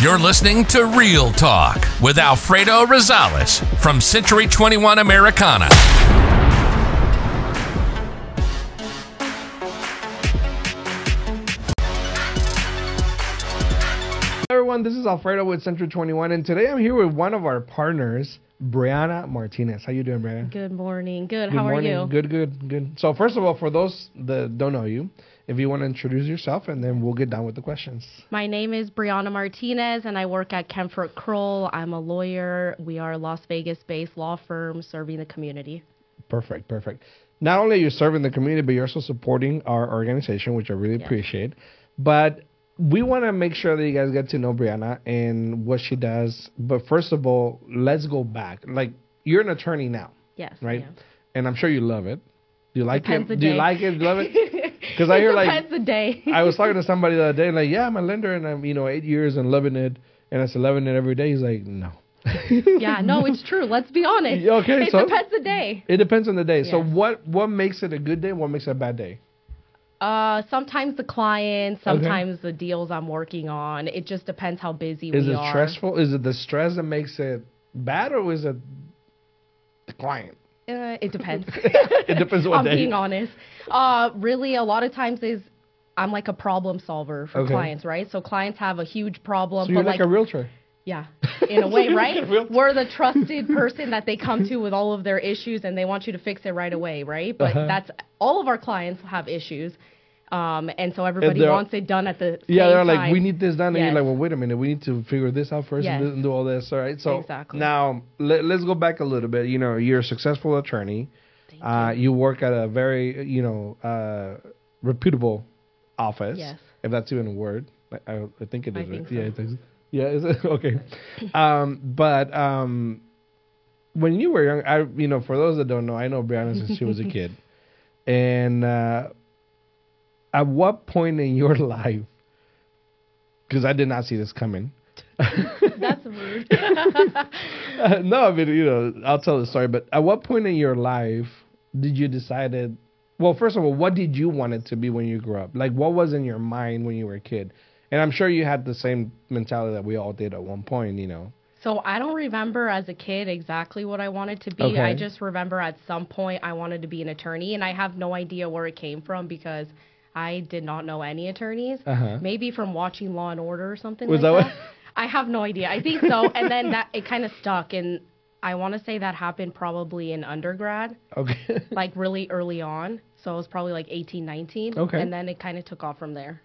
You're listening to Real Talk with Alfredo Rosales from Century 21 Americana. everyone, this is Alfredo with Century 21, and today I'm here with one of our partners, Briana Martinez. How you doing, Briana? Good morning. Good. Good How morning. are you? Good, good, good. So first of all, for those that don't know you, if you want to introduce yourself, and then we'll get down with the questions. My name is Briana Martinez, and I work at Kaempfer Crowell. I'm a lawyer. We are a Las Vegas-based law firm serving the community. Perfect, perfect. Not only are you serving the community, but you're also supporting our organization, which I really Yes. appreciate. But we want to make sure that you guys get to know Briana and what she does. But first of all, let's go back. Like you're an attorney now, Yes. right? And I'm sure you love it. Do you like Depends it? Do you like it? Do you love it? Because I hear like the day. I was talking to somebody the other day, and like, yeah, I'm a lender, and I'm you know eight years and loving it, and I said loving it every day. He's like, no. yeah. No, it's true. Let's be honest. Okay, It so- depends the day. It depends on the day. So what what makes it a good day? What makes it a bad day? Uh, sometimes the clients, sometimes the deals I'm working on. It just depends how busy Is we it stressful? Is it the stress that makes it bad, or is it the client? Uh, it depends. It depends what I'm day. being honest. Uh, really, a lot of times is I'm like a problem solver for Okay. clients, right? So clients have a huge problem, So you're but like, a realtor. yeah, in a way, right? We're the trusted person that they come to with all of their issues, and they want you to fix it right away, right? But Uh-huh. that's all of our clients have issues, um, and so everybody they're- wants it done at the Yeah, they're like, time. we need this done, and you're like, well, wait a minute, we need to figure this out first and Yes. do- and do all this. All right. So Exactly. now let, let's go back a little bit. You know, you're a successful attorney. Thank Uh, you work at a very, you know, uh, reputable office. Yes. If that's even a word. I, I, I think it is. I is. right? Yeah, so. I think so. Yeah, is it? Okay. um, but um, when you were young, I, you know, for those that don't know, I know Briana since she was a kid. And uh, at what point in your life, because I did not see this coming. That's rude. Uh, no, I mean, you know, I'll tell the story. But at what point in your life did you decided? Well, first of all, what did you want it to be when you grew up? Like, what was in your mind when you were a kid? And I'm sure you had the same mentality that we all did at one point. You know. So I don't remember as a kid exactly what I wanted to be. Okay. I just remember at some point I wanted to be an attorney, and I have no idea where it came from because I did not know any attorneys. Uh-huh. Maybe from watching Law and Order or something Was like that that. what- I have no idea. I think so. and then that it kind of stuck, and I want to say that happened probably in undergrad, Okay. like really early on. So it was probably like 18, 19. Okay. And then it kind of took off from there.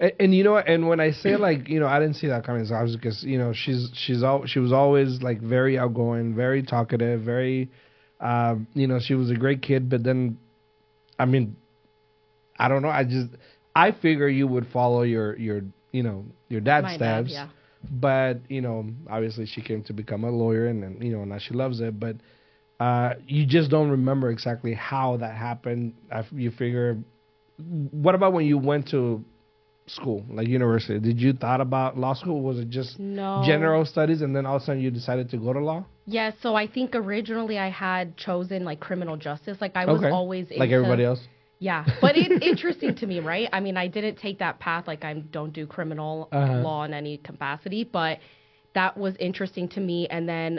And, and you know? And when I say like, you know, I didn't see that coming. So I was because you know she's she's all she was always like very outgoing, very talkative, very, um, you know, she was a great kid. But then, I mean, I don't know. I just I figure you would follow your your you know your dad's My dad, steps. yeah. But you know, obviously she came to become a lawyer, and then you know now she loves it. But uh, you just don't remember exactly how that happened. I, you figure. What about when you went to school, like university? Did you thought about law school? Was it just No. general studies, and then all of a sudden you decided to go to law? Yeah, so I think originally I had chosen like criminal justice. Like I was Okay. always like into- everybody else. Yeah, but it's interesting to me, right? I mean, I didn't take that path. Like I don't do criminal Uh-huh. law in any capacity, but that was interesting to me. And then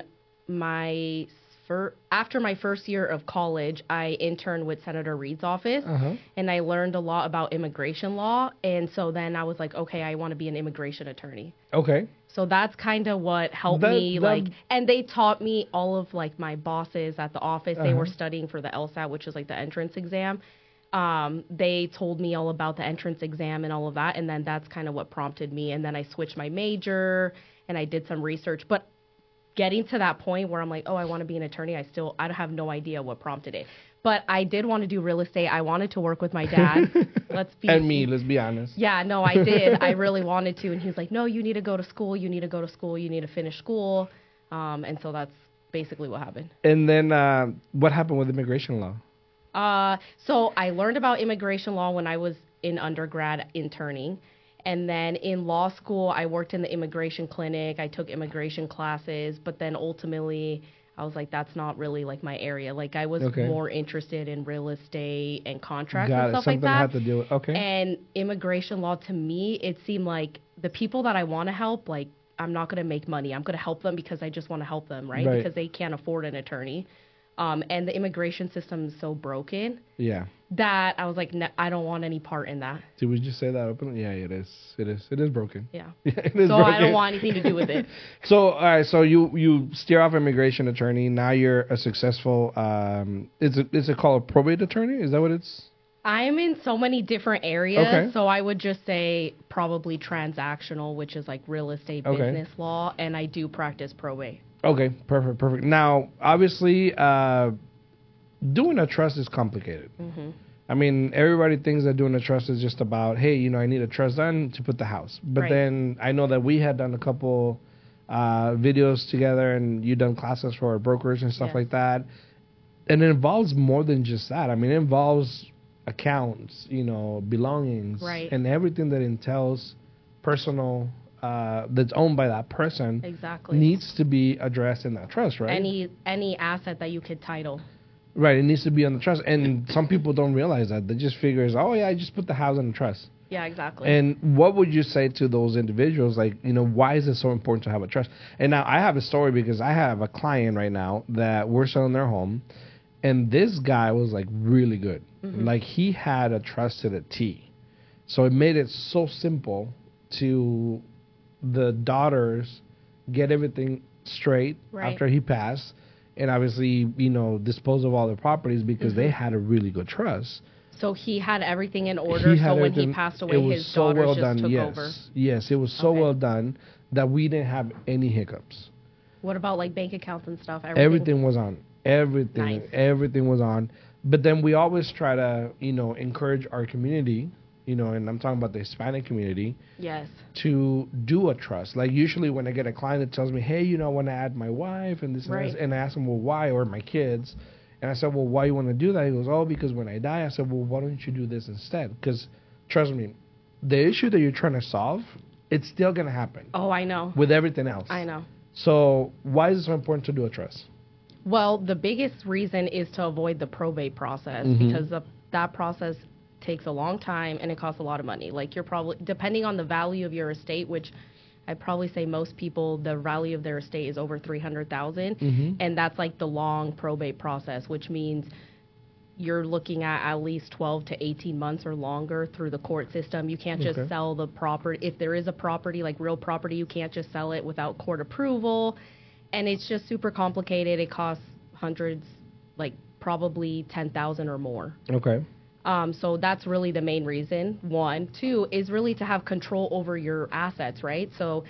my fir- after my first year of college, I interned with Senator Reid's office, Uh-huh. and I learned a lot about immigration law. And so then I was like, okay, I want to be an immigration attorney. Okay. So that's kind of what helped That- me, that- like, and they taught me all of like my bosses at the office. They were Uh-huh. studying for the LSAT, which is like the entrance exam. Um, they told me all about the entrance exam and all of that, and then that's kind of what prompted me. And then I switched my major and I did some research. But getting to that point where I'm like, oh, I want to be an attorney, I still I have no idea what prompted it. But I did want to do real estate. I wanted to work with my dad. Let's be And me, let's be honest. yeah, no, I did. I really wanted to, and he's like, "No, you need to go to school. You need to go to school. You need to finish school." Um, and so that's basically what happened. And then uh, what happened with immigration law? Uh, so I learned about immigration law when I was in undergrad interning. And then in law school, I worked in the immigration clinic. I took immigration classes, but then ultimately, I was like, that's not really like my area. Like, I was Okay. more interested in real estate and contracts Got and it. stuff Something like I that. had to do with. Okay. And immigration law to me, it seemed like the people that I want to help, like I'm not going to make money. I'm going to help them because I just want to help them, right? Right. Because they can't afford an attorney. Um, and the immigration system is so broken Yeah. that I was like, "No, I don't want any part in that. Did we just say that openly? Yeah, it is. It is. It is broken. Yeah. Yeah, it is So broken. I don't want anything to do with it. So all right, so you you steer off immigration attorney. Now you're a successful. Um, is it is it called a probate attorney? Is that what it's? I'm in so many different areas, Okay. so I would just say probably transactional, which is like real estate Okay. business law, and I do practice probate. Okay, perfect, perfect. Now, obviously, uh, doing a trust is complicated. Mm-hmm. I mean, everybody thinks that doing a trust is just about, hey, you know, I need a trust done to put the house. But Right. then I know that we had done a couple uh, videos together, and you done classes for brokers and stuff Yes. like that. And it involves more than just that. I mean, it involves accounts, you know, belongings, Right. and everything that entails personal uh, that's owned by that person Exactly. needs to be addressed in that trust, right? Any any asset that you could title. right, it needs to be on the trust. And some people don't realize that. They just figure, oh yeah, I just put the house on the trust. Yeah, exactly. And what would you say to those individuals? Like, you know, why is it so important to have a trust? And now I have a story because I have a client right now that we're selling their home, and this guy was like really good. Like he had a trust to the T, so it made it so simple to the daughters get everything straight Right. after he passed, and obviously, you know, dispose of all their properties because they mm-hmm. had a really good trust. so he had everything in order. So when he passed it away, was his so daughters well just done. took yes. over. Yes, it was so Okay. well done that we didn't have any hiccups. What about like bank accounts and stuff? Everything. Everything was on. Everything. Nice. Everything was on. But then we always try to, you know, encourage our community, you know, and I'm talking about the Hispanic community, Yes. to do a trust. Like usually when I get a client that tells me, "Hey, you know, I want to add my wife and this Right. and, this, and I ask them, "Well, why?" or my kids, and I said, "Well, why you want to do that?" He goes, "Oh, because when I die." I said, "Well, why don't you do this instead?" Because trust me, the issue that you're trying to solve, it's still gonna happen Oh, I know. with everything else. I know. So why is it so important to do a trust? Well, the biggest reason is to avoid the probate process Mhm. because the, that process takes a long time and it costs a lot of money. Like you're probably depending on the value of your estate, which I'd probably say most people the value of their estate is over 300,000 Mhm. and that's like the long probate process, which means you're looking at at least 12 to 18 months or longer through the court system. You can't just Okay. sell the property. If there is a property, like real property, you can't just sell it without court approval. And it's just super complicated. It costs hundreds, like probably 10,000 or more. Okay. Um, so that's really the main reason. One, two is really to have control over your assets, right? So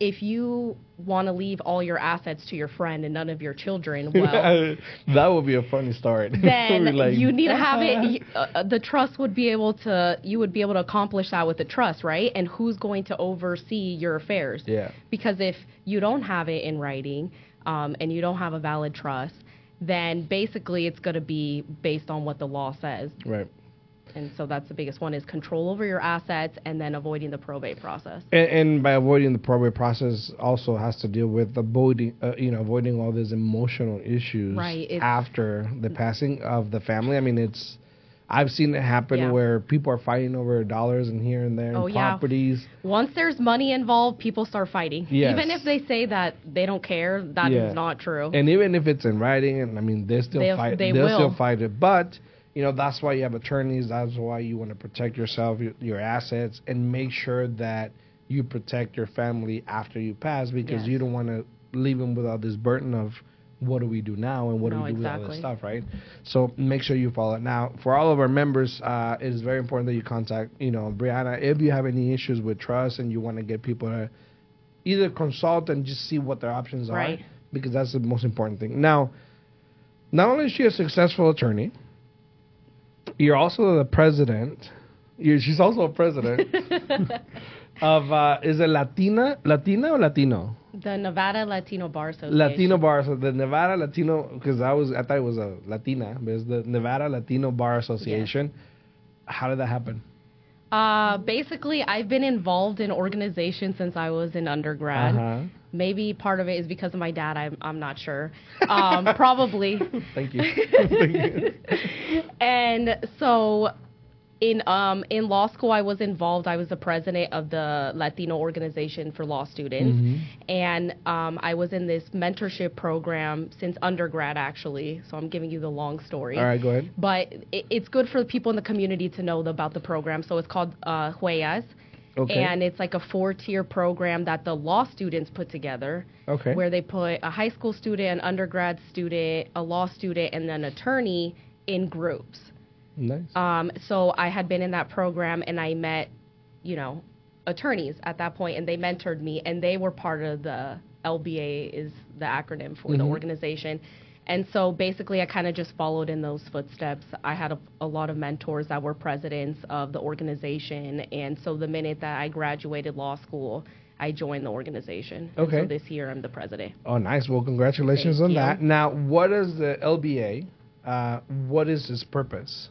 if you want to leave all your assets to your friend and none of your children, well, that would be a funny story. then like, you need to have it. Uh, the trust would be able to. You would be able to accomplish that with the trust, right? And who's going to oversee your affairs? Yeah. Because if you don't have it in writing um, and you don't have a valid trust, then basically it's going to be based on what the law says. Right. And so that's the biggest one is control over your assets and then avoiding the probate process. And, and by avoiding the probate process, also has to deal with avoiding, uh, you know, avoiding all these emotional issues Right, after the passing of the family. I mean, it's, I've seen it happen Yeah. where people are fighting over dollars and here and there and Oh, yeah. properties. Once there's money involved, people start fighting. Yes. Even if they say that they don't care, that is Yeah. not true. And even if it's in writing, and I mean, they still They'll- fight. they They'll still fight it. But you know, that's why you have attorneys. That's why you want to protect yourself, your, your assets, and make sure that you protect your family after you pass, because Yes. you don't want to leave them without this burden of what do we do now and what No, do we do with all this stuff, right? So make sure you follow it. Now, for all of our members, uh, it is very important that you contact, you know, Briana if you have any issues with trust and you want to get people to either consult and just see what their options are Right. because that's the most important thing. Now, not only is she a successful attorney, you're also the president. You're, she's also a president of uh, is it Latina, Latina or Latino? The Nevada Latino Bar Association. Latino Bar, so the Nevada Latino, because I was I thought it was a Latina, but it's the Nevada Latino Bar Association. How did that happen? Uh, basically, I've been involved in organizations since I was in undergrad. Uh-huh. Maybe part of it is because of my dad. I'm I'm not sure. Um, probably. Thank you. Thank you. and so in um in law school I was involved I was the president of the Latino organization for law students Mm-hmm. and um I was in this mentorship program since undergrad actually so I'm giving you the long story All right, go ahead. but it, it's good for the people in the community to know about the program so it's called uh Huellas Okay. and it's like a four tier program that the law students put together Okay. where they put a high school student an undergrad student a law student and then attorney in groups nice. um, so I had been in that program and I met, you know, attorneys at that point and they mentored me and they were part of the LBA is the acronym for the organization. And so basically I kind of just followed in those footsteps. I had a, a lot of mentors that were presidents of the organization and so the minute that I graduated law school, I joined the organization. Okay. so this year I'm the president. Oh, nice. Well, congratulations Thank on you. that. Now, what is the LBA? Uh, what is its purpose?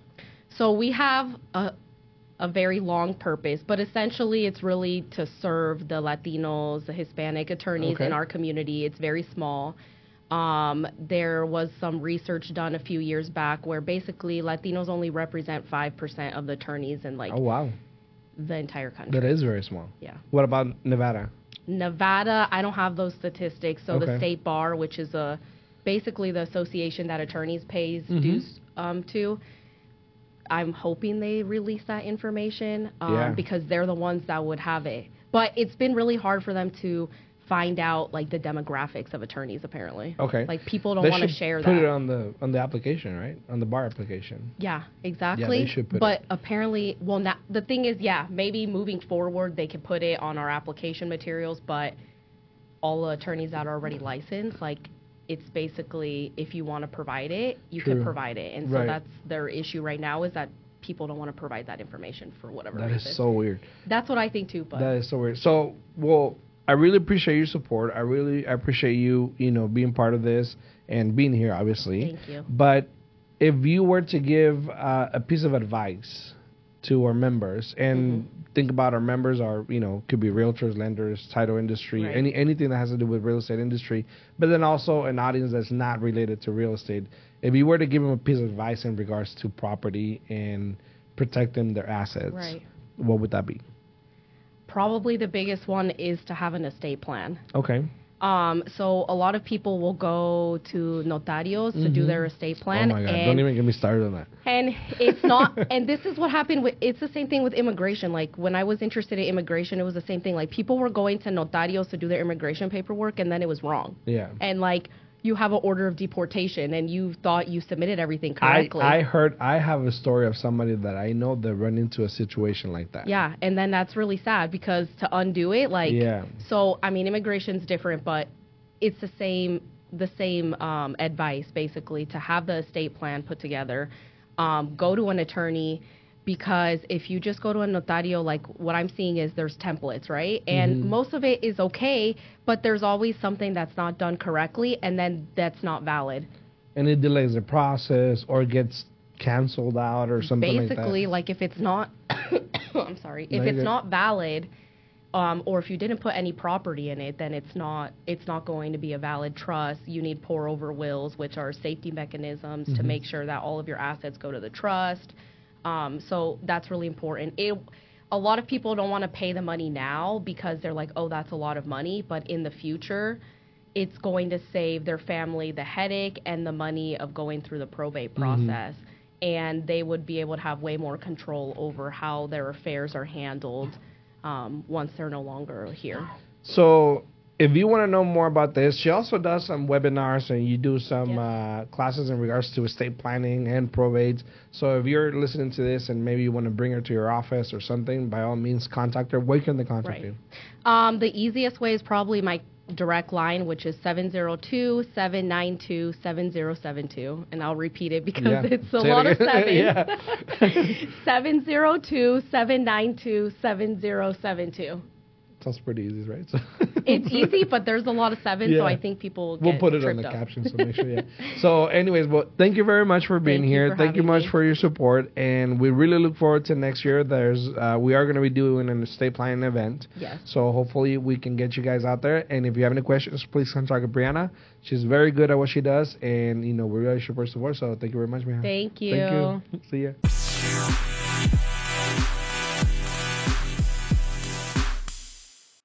So we have a a very long purpose, but essentially it's really to serve the Latinos, the Hispanic attorneys Okay. in our community. It's very small. Um, there was some research done a few years back where basically Latinos only represent 5% of the attorneys in like Oh, wow. the entire country. That is very small. Yeah. What about Nevada? Nevada, I don't have those statistics. So Okay. the state bar, which is a basically the association that attorneys pays Mm-hmm. dues um, to, I'm hoping they release that information um, Yeah. because they're the ones that would have it. But it's been really hard for them to find out like the demographics of attorneys. Apparently, Okay. like people don't want to should share put that. it on the on the application, right? On the bar application. Yeah, exactly. Yeah, they should put but it. apparently, well, not, the thing is, yeah, maybe moving forward they can put it on our application materials, but all the attorneys that are already licensed, like, it's basically if you want to provide it, you True. can provide it, and so that's their issue right now is that people don't want to provide that information for whatever That reason. is so weird. that's what I think too. But That is so weird. So, well, I really appreciate your support. I really appreciate you, you know, being part of this and being here, obviously. Thank you. But if you were to give uh, a piece of advice to our members, and Mm-hmm. Think about our members are, you know, could be realtors, lenders, title industry, Right. any anything that has to do with real estate industry, but then also an audience that's not related to real estate. If you were to give them a piece of advice in regards to property and protecting their assets, Right. what would that be? probably the biggest one is to have an estate plan. Okay. Um, so a lot of people will go to notarios to do their estate plan. oh my god! Don't even get me started on that. And it's not, and this is what happened with, it's the same thing with immigration. Like when I was interested in immigration, it was the same thing. Like people were going to notarios to do their immigration paperwork and then it was wrong. Yeah. And like you have an order of deportation and you thought you submitted everything I, correctly. I heard I have a story of somebody that I know that run into a situation like that. yeah. And then that's really sad because to undo it, like, Yeah. so, I mean, immigration's different, but it's the same, the same um, advice basically to have the estate plan put together, um, go to an attorney because if you just go to a notario, like what I'm seeing is there's templates, right? And most of it is okay, but there's always something that's not done correctly, and then that's not valid. And it delays the process or gets canceled out or something Basically, like like if it's not, I'm sorry, if No, it's not valid, um, or if you didn't put any property in it, then it's not it's not going to be a valid trust. You need pour over wills, which are safety mechanisms Mm-hmm. to make sure that all of your assets go to the trust. Um, so that's really important. It, a lot of people don't want to pay the money now because they're like, oh, that's a lot of money. But in the future, it's going to save their family the headache and the money of going through the probate Mm-hmm. process. And they would be able to have way more control over how their affairs are handled um, once they're no longer here. So if you want to know more about this, she also does some webinars and you do some uh, classes in regards to estate planning and probate. So if you're listening to this and maybe you want to bring her to your office or something, by all means contact her. Where can they contact Right. you? Um, the easiest way is probably my direct line, which is 702-792-7072. And I'll repeat it because Yeah. it's a Say it lot of again. sevens. 702-792-7072. Sounds pretty easy, right? So It's easy, but there's a lot of sevens, Yeah. so I think people We'll get put it on the up. caption, so make sure. Yeah. so, anyways, well, thank you very much for being Thank you here. for thank you much me. for your support, and we really look forward to next year. There's, uh, we are going to be doing an estate planning event. Yes. So hopefully we can get you guys out there. And if you have any questions, please contact Briana. She's very good at what she does, and you know we really support support. So thank you very much, man. Thank you. Thank you. See ya.